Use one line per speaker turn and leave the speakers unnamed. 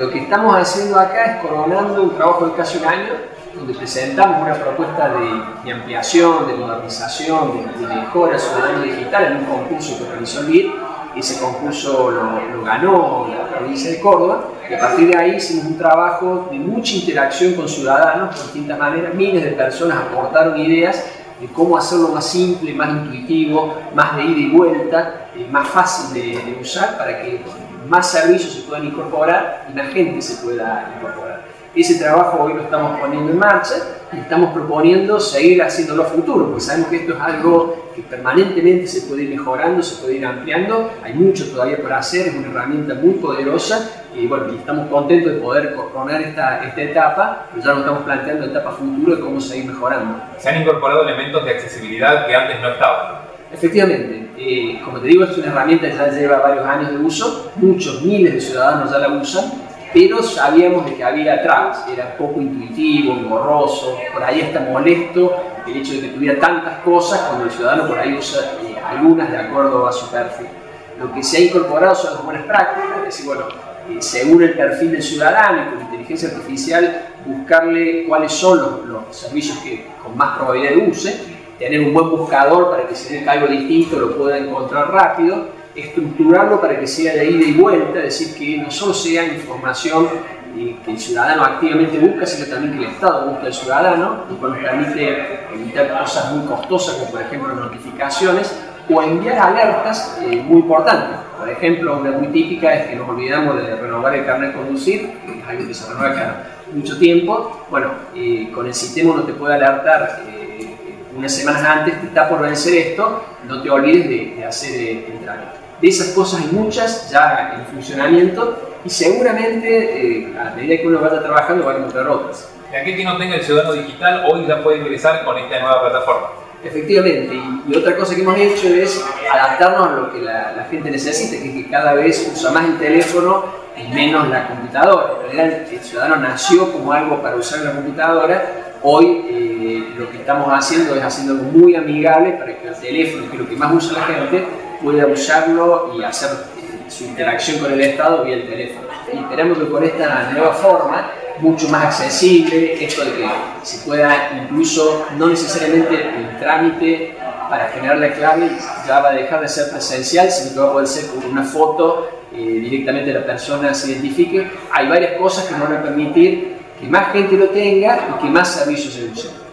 Lo que estamos haciendo acá es coronando un trabajo de casi un año, donde presentamos una propuesta de, ampliación, de modernización, de, mejora ciudadana digital en un concurso que organizó el BID. Ese concurso lo, ganó la provincia de Córdoba y a partir de ahí hicimos un trabajo de mucha interacción con ciudadanos de distintas maneras. Miles de personas aportaron ideas de cómo hacerlo más simple, más intuitivo, más de ida y vuelta, eh, más fácil de, de usar para que más servicios se puedan incorporar y más gente se pueda incorporar. Ese trabajo hoy lo estamos poniendo en marcha y estamos proponiendo seguir haciéndolo a futuro, porque sabemos que esto es algo que permanentemente se puede ir mejorando, se puede ir ampliando, hay mucho todavía por hacer, es una herramienta muy poderosa y bueno, y estamos contentos de poder coronar esta, esta etapa, pero ya nos estamos planteando etapa futuro de cómo seguir mejorando.
Se han incorporado elementos de accesibilidad que antes no estaban.
Efectivamente, eh, como te digo, es una herramienta que ya lleva varios años de uso, muchos miles de ciudadanos ya la usan, pero sabíamos de que había trabas, era poco intuitivo, borroso, por ahí está molesto el hecho de que tuviera tantas cosas cuando el ciudadano por ahí usa eh, algunas de acuerdo a su perfil. Lo que se ha incorporado son las buenas prácticas, es decir, bueno, eh, según el perfil del ciudadano y con inteligencia artificial, buscarle cuáles son los, los servicios que con más probabilidad use tener un buen buscador para que si ve algo distinto lo pueda encontrar rápido, estructurarlo para que sea de ida y vuelta, es decir, que no solo sea información que el ciudadano activamente busca, sino también que el Estado busca al ciudadano, lo cual nos permite evitar cosas muy costosas, como por ejemplo notificaciones, o enviar alertas eh, muy importantes. Por ejemplo, una muy típica es que nos olvidamos de renovar el carnet de conducir, que es algo que se renueva cada mucho tiempo. Bueno, eh, con el sistema uno te puede alertar eh, unas semanas antes, que está por vencer esto, no te olvides de, hacer eh, el trámite. De esas cosas hay muchas ya en funcionamiento y seguramente eh, a medida que uno vaya trabajando va a encontrar otras.
Y aquel que no tenga el ciudadano digital hoy ya puede ingresar con esta nueva plataforma.
Efectivamente, y, otra cosa que hemos hecho es adaptarnos a lo que la, gente necesita, que es que cada vez usa más el teléfono y menos la computadora. En realidad el ciudadano nació como algo para usar la computadora Hoy eh, lo que estamos haciendo es haciendo algo muy amigable para que el teléfono, que es lo que más usa la gente, pueda usarlo y hacer su interacción con el Estado vía el teléfono. Y esperamos que con esta nueva forma, mucho más accesible, esto de que se pueda incluso, no necesariamente el trámite para generar la clave ya va a dejar de ser presencial, sino que va a poder ser con una foto, eh, directamente la persona se identifique. Hay varias cosas que nos van a permitir que más gente lo tenga y que más servicios se usen.